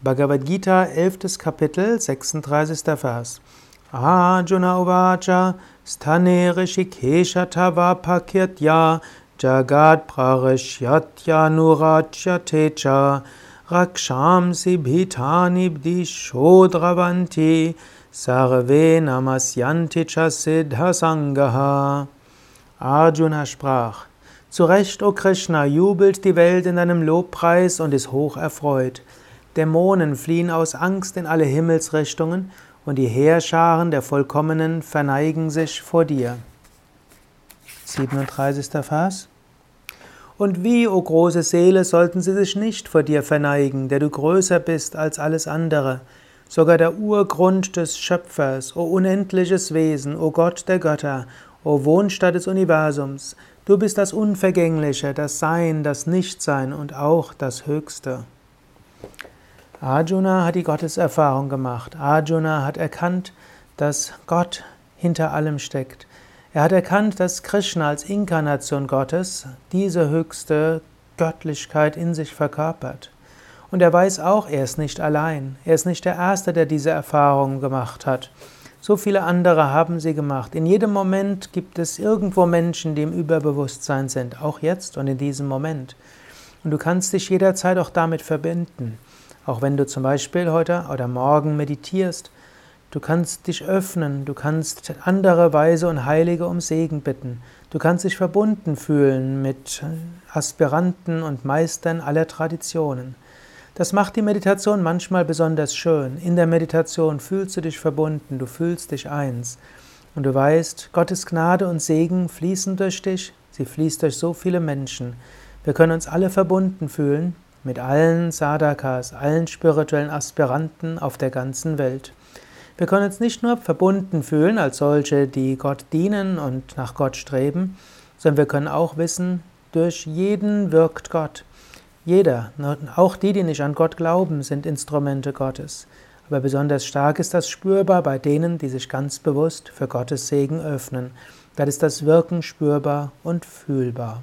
Bhagavad Gita, 11. Kapitel, 36. Vers. Arjuna uvacha sthane rishikesha tavapakirtya jagat prarishyatya nurachyate rakshamsi bhitani bdishodravanti sarve namasyanti cha siddhasangaha. Arjuna sprach, Zu Recht, o Krishna, jubelt die Welt in deinem Lobpreis und ist hoch erfreut. Dämonen fliehen aus Angst in alle Himmelsrichtungen und die Heerscharen der Vollkommenen verneigen sich vor dir. 37. Vers. Und wie, o große Seele, sollten sie sich nicht vor dir verneigen, der du größer bist als alles andere, sogar der Urgrund des Schöpfers, o unendliches Wesen, o Gott der Götter, o Wohnstatt des Universums, du bist das Unvergängliche, das Sein, das Nichtsein und auch das Höchste. Arjuna hat die Gotteserfahrung gemacht. Arjuna hat erkannt, dass Gott hinter allem steckt. Er hat erkannt, dass Krishna als Inkarnation Gottes diese höchste Göttlichkeit in sich verkörpert. Und er weiß auch, er ist nicht allein. Er ist nicht der Erste, der diese Erfahrung gemacht hat. So viele andere haben sie gemacht. In jedem Moment gibt es irgendwo Menschen, die im Überbewusstsein sind, auch jetzt und in diesem Moment. Und du kannst dich jederzeit auch damit verbinden. Auch wenn du zum Beispiel heute oder morgen meditierst, du kannst dich öffnen, du kannst andere Weise und Heilige um Segen bitten. Du kannst dich verbunden fühlen mit Aspiranten und Meistern aller Traditionen. Das macht die Meditation manchmal besonders schön. In der Meditation fühlst du dich verbunden, du fühlst dich eins. Und du weißt, Gottes Gnade und Segen fließen durch dich, sie fließt durch so viele Menschen. Wir können uns alle verbunden fühlen mit allen Sadhakas, allen spirituellen Aspiranten auf der ganzen Welt. Wir können uns nicht nur verbunden fühlen als solche, die Gott dienen und nach Gott streben, sondern wir können auch wissen, durch jeden wirkt Gott. Jeder, auch die, die nicht an Gott glauben, sind Instrumente Gottes. Aber besonders stark ist das spürbar bei denen, die sich ganz bewusst für Gottes Segen öffnen. Da ist das Wirken spürbar und fühlbar.